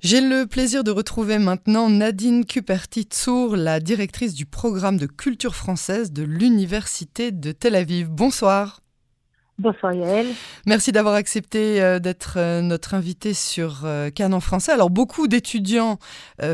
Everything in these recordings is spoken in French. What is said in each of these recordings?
J'ai le plaisir de retrouver maintenant Nadine Kuperti-Tsour, la directrice du programme de culture française de l'Université de Tel Aviv. Bonsoir. Bonsoir Yael. Merci d'avoir accepté euh, d'être euh, notre invité sur euh, Canon français. Alors beaucoup d'étudiants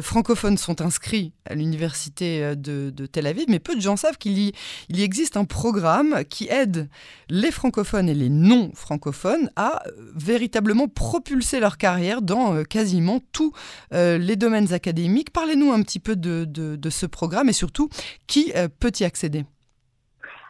francophones sont inscrits à l'université de, Tel Aviv, mais peu de gens savent qu'il y, existe un programme qui aide les francophones et les non francophones à véritablement propulser leur carrière dans quasiment tous les domaines académiques. Parlez-nous un petit peu de ce programme et surtout qui peut y accéder?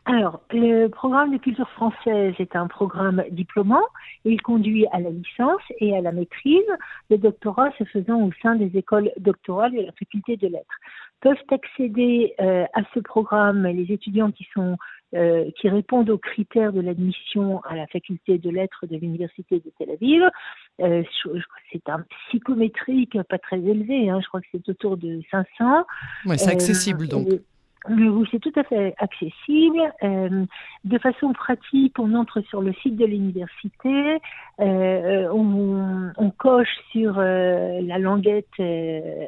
Alors, le programme de culture française est un programme diplômant. Il conduit à la licence et à la maîtrise. Le doctorat se faisant au sein des écoles doctorales de la faculté de lettres. Peuvent accéder euh, à ce programme les étudiants qui sont euh, qui répondent aux critères de l'admission à la faculté de lettres de l'université de Tel Aviv. Euh, c'est un psychométrique pas très élevé, hein, je crois que c'est autour de 500. Oui, c'est accessible donc. C'est tout à fait accessible. Euh, de façon pratique, on entre sur le site de l'université, euh, on, coche sur euh, la languette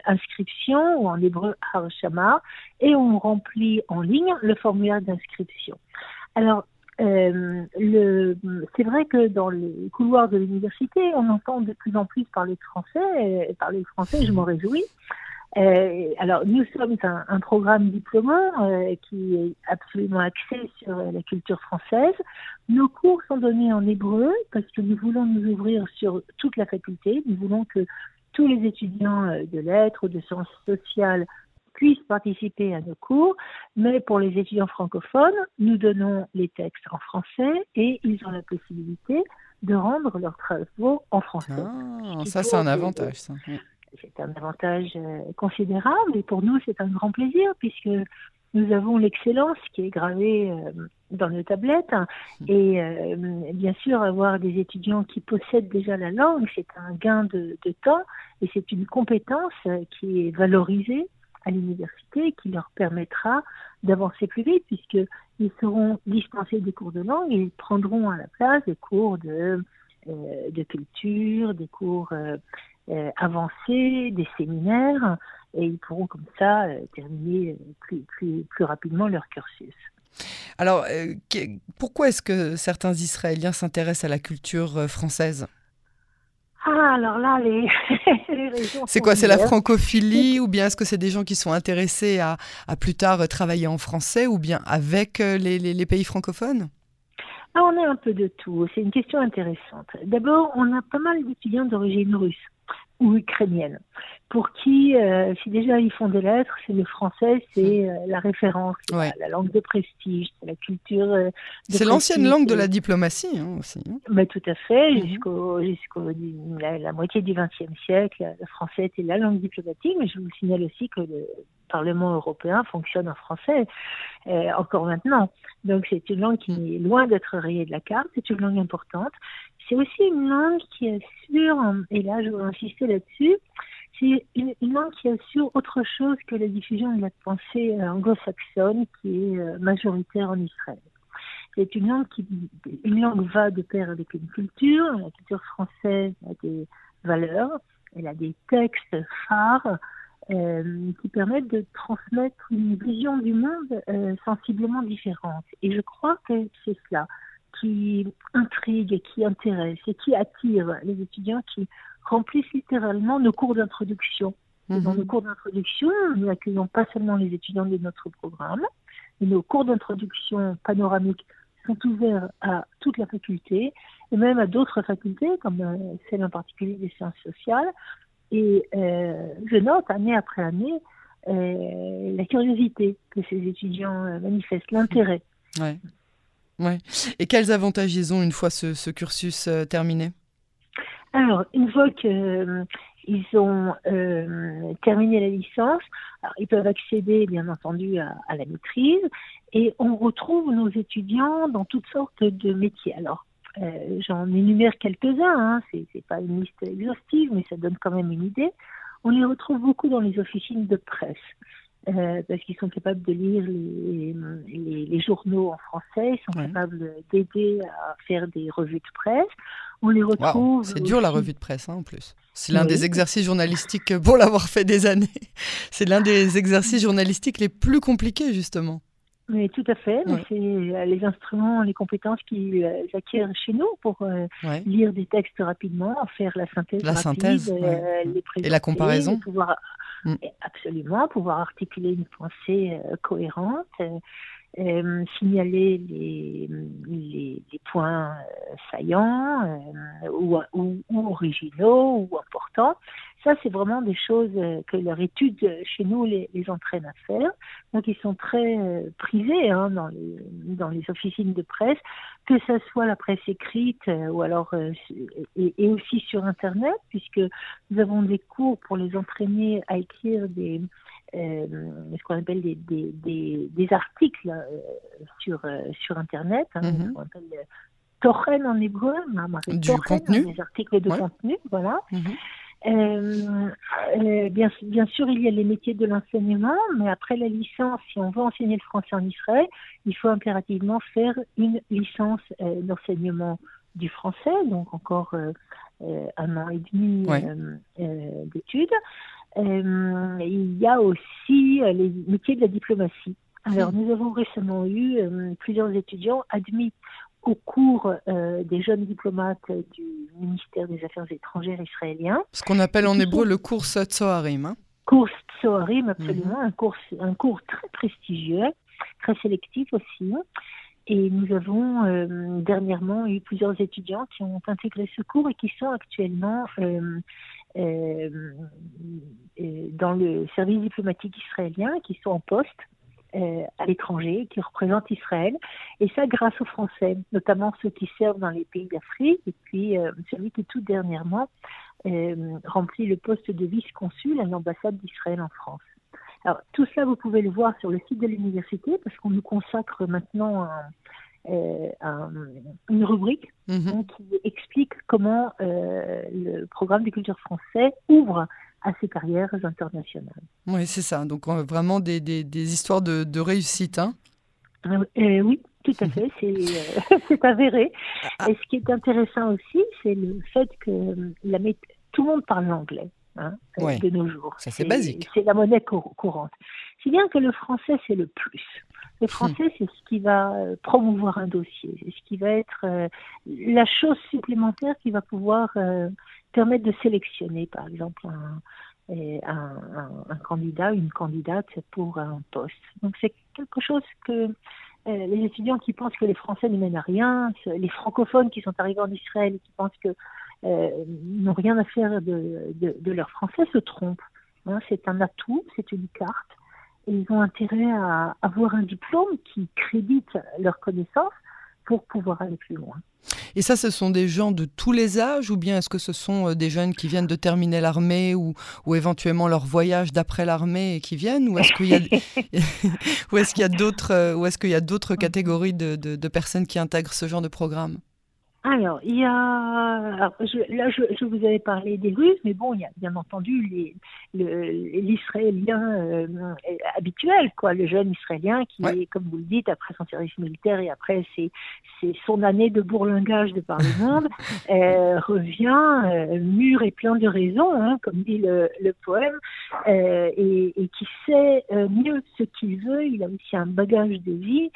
inscription ou en hébreu harshama et on remplit en ligne le formulaire d'inscription. Alors, le, c'est vrai que dans les couloirs de l'université, on entend de plus en plus parler français. Et parler français, je m'en réjouis. Euh, alors, nous sommes un, un programme diplômant euh, qui est absolument axé sur la culture française. Nos cours sont donnés en hébreu parce que nous voulons nous ouvrir sur toute la faculté. Nous voulons que tous les étudiants euh, de lettres ou de sciences sociales puissent participer à nos cours, mais pour les étudiants francophones, nous donnons les textes en français et ils ont la possibilité de rendre leurs travaux en français. Ah, ça, c'est un avantage. Ça c'est un avantage euh, considérable. Et pour nous c'est un grand plaisir puisque nous avons l'excellence qui est gravée euh, dans nos tablettes. Et euh, bien sûr avoir des étudiants qui possèdent déjà la langue c'est un gain de, temps. Et c'est une compétence qui est valorisée à l'université qui leur permettra d'avancer plus vite puisqu'ils seront dispensés des cours de langue et ils prendront à la place des cours de, de culture, des cours euh, avancer, des séminaires, et ils pourront comme ça euh, terminer euh, plus, plus, plus rapidement leur cursus. Alors, pourquoi est-ce que certains Israéliens s'intéressent à la culture française? Ah, alors là, les, C'est quoi C'est la francophilie ou bien est-ce que c'est des gens qui sont intéressés à, à, plus tard travailler en français ou bien avec les, les, les pays francophones? Ah, On est un peu de tout. C'est une question intéressante. D'abord, on a pas mal d'étudiants d'origine russe ou ukrainienne, pour qui, euh, si déjà ils font des lettres, c'est le français, c'est hmm. euh, la référence, la, langue de prestige, c'est la culture. Euh, c'est l'ancienne langue de la diplomatie hein, aussi. Hein. Mais tout à fait, hmm. jusqu'au jusqu'au la, moitié du XXe siècle, le français était la langue diplomatique, mais je vous signale aussi que le Parlement européen fonctionne en français encore maintenant. Donc c'est une langue qui hmm. est loin d'être rayée de la carte, c'est une langue importante. C'est aussi une langue qui assure, et là je veux insister là-dessus, c'est une, langue qui assure autre chose que la diffusion de la pensée euh, anglo-saxonne qui est euh, majoritaire en Israël. C'est une langue qui, une langue va de pair avec une culture. La culture française a des valeurs, elle a des textes phares euh, qui permettent de transmettre une vision du monde sensiblement différente. Et je crois que c'est cela qui intrigue, qui intéresse et qui attire les étudiants qui remplissent littéralement nos cours d'introduction. Dans mhm. nos cours d'introduction, nous n'accueillons pas seulement les étudiants de notre programme, mais nos cours d'introduction panoramiques sont ouverts à toute la faculté et même à d'autres facultés, comme euh, celle en particulier des sciences sociales. Et euh, je note année après année euh, la curiosité que ces étudiants manifestent, l'intérêt. Ouais. Ouais. Et quels avantages ils ont une fois ce, cursus euh, terminé? Alors, une fois qu'ils euh, ont euh, terminé la licence, ils peuvent accéder, bien entendu, à, la maîtrise et on retrouve nos étudiants dans toutes sortes de métiers. Alors, j'en énumère quelques-uns, hein. c'est pas une liste exhaustive, mais ça donne quand même une idée. On les retrouve beaucoup dans les officines de presse. Euh, parce qu'ils sont capables de lire les, les, journaux en français, ils sont capables d'aider à faire des revues de presse. On les retrouve. c'est dur la revue de presse hein, en plus. C'est l'un des exercices journalistiques, pour l'avoir fait des années, c'est l'un des exercices journalistiques les plus compliqués justement. Oui, tout à fait. C'est euh, les instruments, les compétences qu'ils euh, acquièrent chez nous pour euh, lire des textes rapidement, faire la synthèse, la synthèse les et la comparaison, pouvoir mm. absolument pouvoir articuler une pensée cohérente. Euh, signaler les, les, points euh, saillants euh, ou, originaux ou importants. Ça, c'est vraiment des choses que leur étude chez nous les, les entraîne à faire. Donc, ils sont très prisés hein, dans, les, dans les officines de presse, que ce soit la presse écrite ou alors et, et, aussi sur Internet, puisque nous avons des cours pour les entraîner à écrire des euh, ce qu'on appelle des, des, des, des articles euh, sur, euh, sur Internet, hein, mm qu'on appelle Tochen en hébreu, du contenu. des articles de contenu, voilà. Mhm. Euh, euh, bien, bien, sûr, il y a les métiers de l'enseignement, mais après la licence, si on veut enseigner le français en Israël, il faut impérativement faire une licence euh, d'enseignement du français, donc encore un an et demi d'études. Il y a aussi les métiers de la diplomatie. Alors, nous avons récemment eu plusieurs étudiants admis au cours des jeunes diplomates du ministère des Affaires étrangères israélien. Ce qu'on appelle en hébreu le cours Tsoharim. Hein cours Tsoharim, absolument, mhm. un, cours, un cours très prestigieux, très sélectif aussi. Et nous avons dernièrement eu plusieurs étudiants qui ont intégré ce cours et qui sont actuellement euh, euh, dans le service diplomatique israélien qui sont en poste euh, à l'étranger, qui représentent Israël, et ça grâce aux Français, notamment ceux qui servent dans les pays d'Afrique, et puis celui qui tout dernièrement remplit le poste de vice-consul à l'ambassade d'Israël en France. Alors tout cela, vous pouvez le voir sur le site de l'université, parce qu'on nous consacre maintenant un, euh, une rubrique mhm. qui explique comment euh, le programme de culture français ouvre à ses carrières internationales. Oui, c'est ça. Donc vraiment des, des, des, histoires de, de réussite. Hein euh, oui, tout à fait. C'est avéré. Ah, ah. Et ce qui est intéressant aussi, c'est le fait que la tout le monde parle l'anglais. Hein, de nos jours. Ça, c'est basique. C'est la monnaie courante. Si bien que le français, c'est le plus. Le français, c'est ce qui va euh, promouvoir un dossier, c'est ce qui va être euh, la chose supplémentaire qui va pouvoir euh, permettre de sélectionner, par exemple, un, candidat une candidate pour un poste. Donc c'est quelque chose que les étudiants qui pensent que les Français ne mènent à rien, les francophones qui sont arrivés en Israël et qui pensent que n'ont rien à faire de, leur français se trompent. Hein, c'est un atout, c'est une carte ils ont intérêt à avoir un diplôme qui crédite leurs connaissances pour pouvoir aller plus loin. Et ça, ce sont des gens de tous les âges ou bien est-ce que ce sont euh, des jeunes qui viennent de terminer l'armée ou, ou éventuellement leur voyage d'après l'armée et qui viennent ou est-ce qu'il y a, ou est-ce qu'il y a d'autres euh, ou est-ce qu'il y a d'autres catégories de, de, de personnes qui intègrent ce genre de programme? Alors, il y a. je, là, je, je, vous avais parlé des Russes, mais bon, il y a bien entendu l'Israélien euh, habituel, quoi, le jeune Israélien qui est, comme vous le dites, après son service militaire et après c'est son année de bourlingage de par le monde, euh, revient euh, mûr et plein de raisons, hein, comme dit le, le poème, euh, et, et, qui sait euh, mieux ce qu'il veut. Il a aussi un bagage de vie.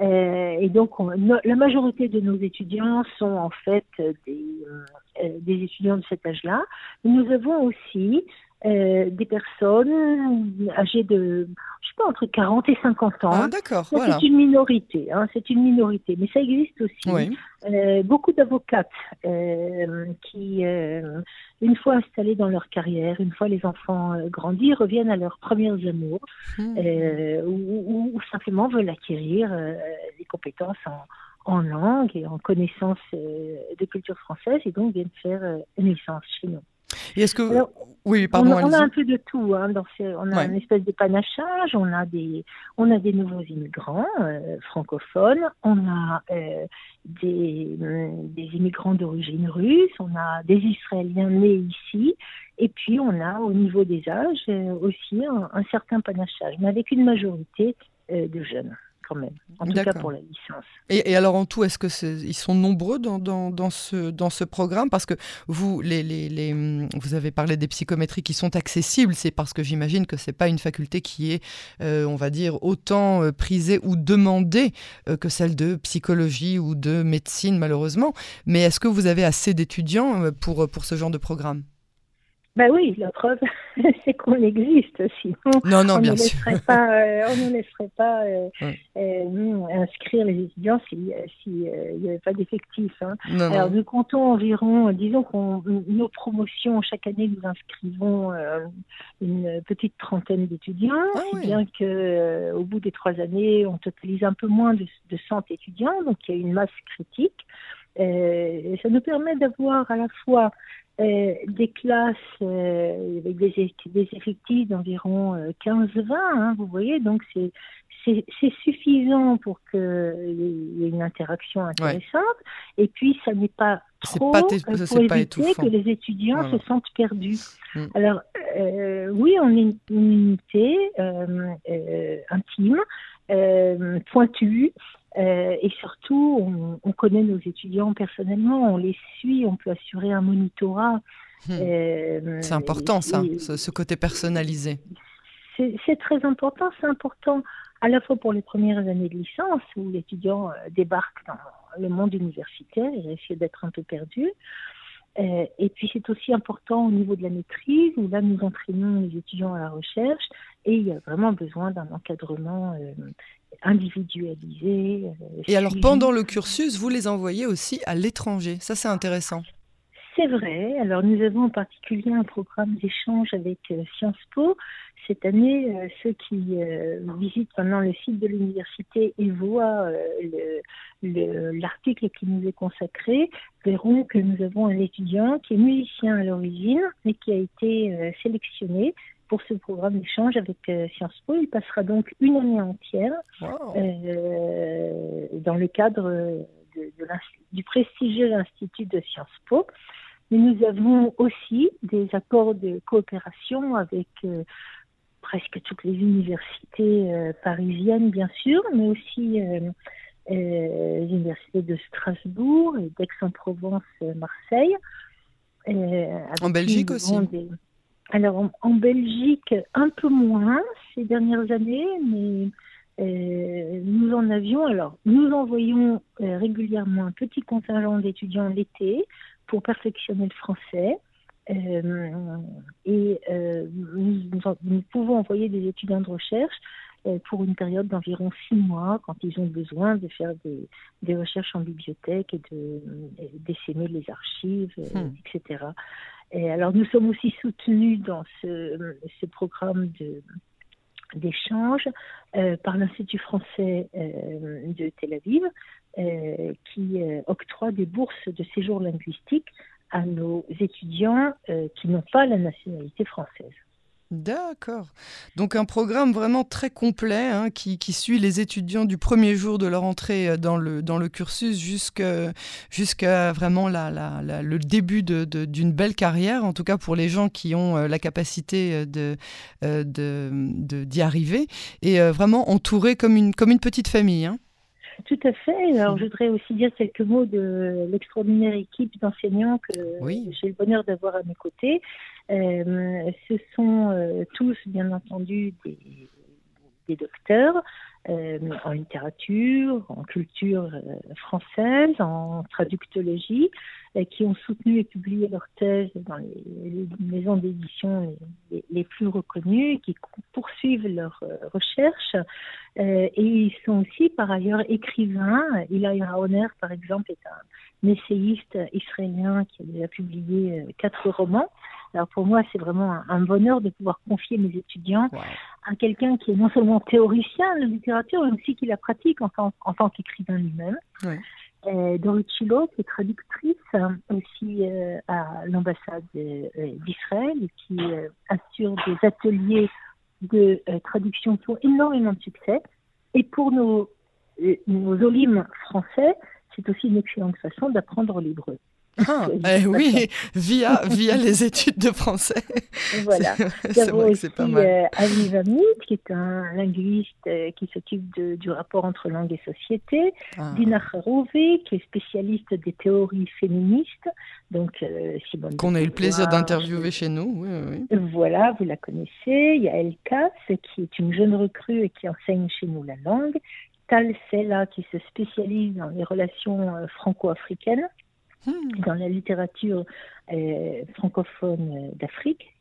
Euh, et donc, la majorité de nos étudiants sont en fait des, euh, des étudiants de cet âge-là. Nous avons aussi euh, des personnes âgées de, je sais pas, entre 40 et 50 ans. Ah, d'accord, voilà. C'est une minorité, hein, c'est une minorité, mais ça existe aussi. Euh, beaucoup d'avocates euh, qui, euh, une fois installées dans leur carrière, une fois les enfants euh, grandis, reviennent à leurs premiers amours hmm. ou, ou, simplement veulent acquérir des compétences en, en langue et en connaissance de culture française et donc viennent faire une licence chez nous. Et est-ce que oui, pardon, on, a un peu de tout. Hein, dans on a une espèce de panachage. On a des, on a des nouveaux immigrants euh, francophones. On a euh, des, des immigrants d'origine russe. On a des Israéliens nés ici. Et puis on a au niveau des âges aussi un, certain panachage, mais avec une majorité de jeunes quand même, en tout cas pour la licence. Et, alors en tout, est-ce que ils sont nombreux dans, dans, dans, ce, dans ce programme? Parce que vous, les, les, les, vous avez parlé des psychométries qui sont accessibles, c'est parce que j'imagine que ce n'est pas une faculté qui est, euh, on va dire, autant euh, prisée ou demandée euh, que celle de psychologie ou de médecine, malheureusement. Mais est-ce que vous avez assez d'étudiants pour, pour ce genre de programme? Ben oui, la preuve, c'est qu'on existe. Sinon, non, non, on, bien ne sûr. Pas, euh, on ne laisserait pas euh, euh, inscrire les étudiants s'il si, n'y avait pas d'effectifs. Hein. Alors, nous comptons environ, disons qu'on nos promotions, chaque année, nous inscrivons une petite trentaine d'étudiants, ah, si bien que au bout des trois années, on totalise un peu moins de, de 100 étudiants, donc il y a une masse critique. Et ça nous permet d'avoir à la fois euh, des classes euh, avec des, des effectifs d'environ 15-20, euh, hein, vous voyez, donc c'est c'est suffisant pour qu'il y ait une interaction intéressante. Et puis, ça n'est pas trop pas pour éviter que les étudiants se sentent perdus. Mm. Alors, oui, on est une unité intime, pointue, euh, et surtout, on, connaît nos étudiants personnellement, on les suit, on peut assurer un monitorat. Hmm. Euh, c'est important ça, ce, côté personnalisé. C'est très important, c'est important à la fois pour les premières années de licence où l'étudiant euh, débarque dans le monde universitaire et essaie d'être un peu perdu. Et puis c'est aussi important au niveau de la maîtrise où là nous entraînons les étudiants à la recherche et il y a vraiment besoin d'un encadrement individualisé. Euh, Et alors pendant le cursus, vous les envoyez aussi à l'étranger. Ça, c'est intéressant. C'est vrai. Alors nous avons en particulier un programme d'échange avec euh, Sciences Po. Cette année, euh, ceux qui visitent maintenant le site de l'université et voient l'article qui nous est consacré verront que nous avons un étudiant qui est musicien à l'origine et qui a été sélectionné pour ce programme d'échange avec euh, Sciences Po. Il passera donc une année entière euh, dans le cadre du prestigieux Institut de Sciences Po. Mais nous avons aussi des accords de coopération avec euh, presque toutes les universités parisiennes, bien sûr, mais aussi les universités de Strasbourg et d'Aix-en-Provence, Marseille. en Belgique aussi alors en, Belgique, un peu moins ces dernières années, mais euh, nous en avions. Alors nous envoyons euh, régulièrement un petit contingent d'étudiants l'été pour perfectionner le français. Euh, et nous, nous, pouvons envoyer des étudiants de recherche pour une période d'environ six mois quand ils ont besoin de faire des, des recherches en bibliothèque et de d'essaimer les archives, hmm. etc. Et alors nous sommes aussi soutenus dans ce, ce programme de d'échange euh, par l'Institut français euh, de Tel Aviv, euh, qui octroie des bourses de séjour linguistique à nos étudiants qui n'ont pas la nationalité française. D'accord. Donc un programme vraiment très complet hein, qui, suit les étudiants du premier jour de leur entrée euh, dans le, dans le cursus jusqu'à vraiment le début d'une de, belle carrière, en tout cas pour les gens qui ont euh, la capacité d'y euh, de, d'y arriver, et vraiment entouré comme une, comme une petite famille. Hein. Tout à fait. Alors, je voudrais aussi dire quelques mots de l'extraordinaire équipe d'enseignants que j'ai le bonheur d'avoir à mes côtés. Euh, ce sont euh, tous, bien entendu, des, des docteurs euh, en littérature, en culture française, en traductologie, qui ont soutenu et publié leurs thèses dans les, maisons d'édition les, plus reconnues, qui poursuivent leurs recherches. et ils sont aussi, par ailleurs, écrivains. Ilaï Raoner, par exemple, est un essayiste israélien qui a déjà publié quatre romans. Alors pour moi, c'est vraiment un, bonheur de pouvoir confier mes étudiants à quelqu'un qui est non seulement théoricien de littérature, mais aussi qui la pratique en tant, en tant qu'écrivain lui-même. Ouais. Euh, Chilo, qui est traductrice hein, aussi euh, à l'ambassade euh, d'Israël et qui euh, assure des ateliers de traduction qui ont énormément de succès. Et pour nos, nos olimes français, c'est aussi une excellente façon d'apprendre l'hébreu. Ah, eh oui, via, via les études de français. Voilà. c'est vrai que c'est pas mal. Euh, Aviva qui est un linguiste euh, qui s'occupe du rapport entre langue et société. Ah. Dina Kharouvi, qui est spécialiste des théories féministes. Donc, euh, Qu'on a eu le plaisir d'interviewer chez nous. Oui, oui. Voilà, vous la connaissez. Il y a Elka, qui est une jeune recrue et qui enseigne chez nous la langue. Tal Sela, qui se spécialise dans les relations franco-africaines. Hmm. dans la littérature euh, francophone d'Afrique.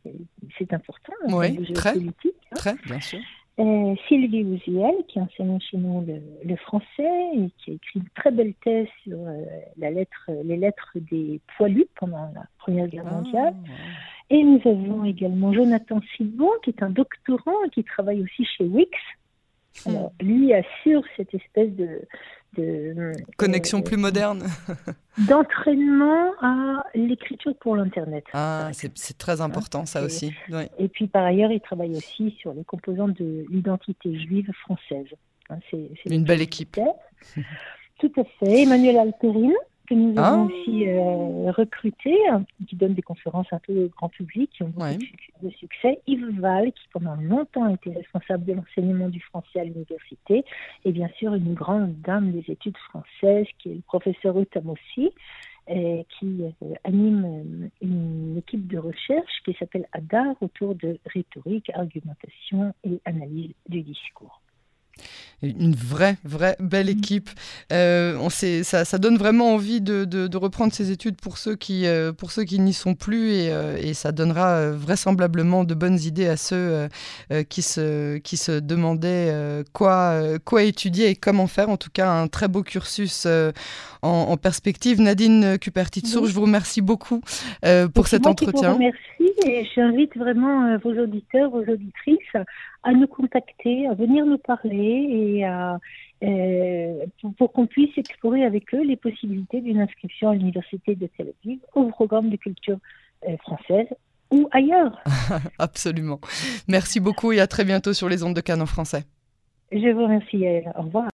C'est important, oui, très, politique. Hein. Très, bien sûr. Euh, Sylvie Ouziel, qui enseigne chez nous le, français et qui a écrit une très belle thèse sur euh, la lettre, les lettres des poilus pendant la Première Guerre ah, mondiale. Et nous avons également Jonathan Silbon, qui est un doctorant et qui travaille aussi chez Wix. Hmm. Alors, lui assure cette espèce de, de connexion plus moderne d'entraînement à l'écriture pour l'internet. Ah, c'est très important ça aussi. Et puis par ailleurs, il travaille aussi sur les composantes de l'identité juive française. Hein, c'est une belle équipe. Tout à fait. Emmanuel Alperine, que nous avons ah. aussi euh, recruté, hein, qui donne des conférences un peu au grand public, qui ont beaucoup de succès. Yves Val, qui pendant longtemps a été responsable de l'enseignement du français à l'université, et bien sûr une grande dame des études françaises, qui est le professeur Utamossi, et qui euh, anime euh, une équipe de recherche qui s'appelle ADAR autour de rhétorique, argumentation et analyse du discours une vraie, vraie belle mm. équipe. Euh, on sait, ça, ça, donne vraiment envie de, de, reprendre ces études pour ceux qui, euh, pour ceux qui n'y sont plus et, euh, et, ça donnera vraisemblablement de bonnes idées à ceux qui, se, qui se demandaient quoi, quoi étudier et comment faire. En tout cas, un très beau cursus en, perspective. Nadine Cupertitsour, je vous remercie beaucoup pour cet entretien. Vous remercie et j'invite vraiment vos auditeurs, vos auditrices à nous contacter, à venir nous parler et à, euh, pour, qu'on puisse explorer avec eux les possibilités d'une inscription à l'Université de Tel Aviv au programme de culture euh, française ou ailleurs. Absolument. Merci beaucoup et à très bientôt sur les ondes de Canon français. Je vous remercie. Au revoir.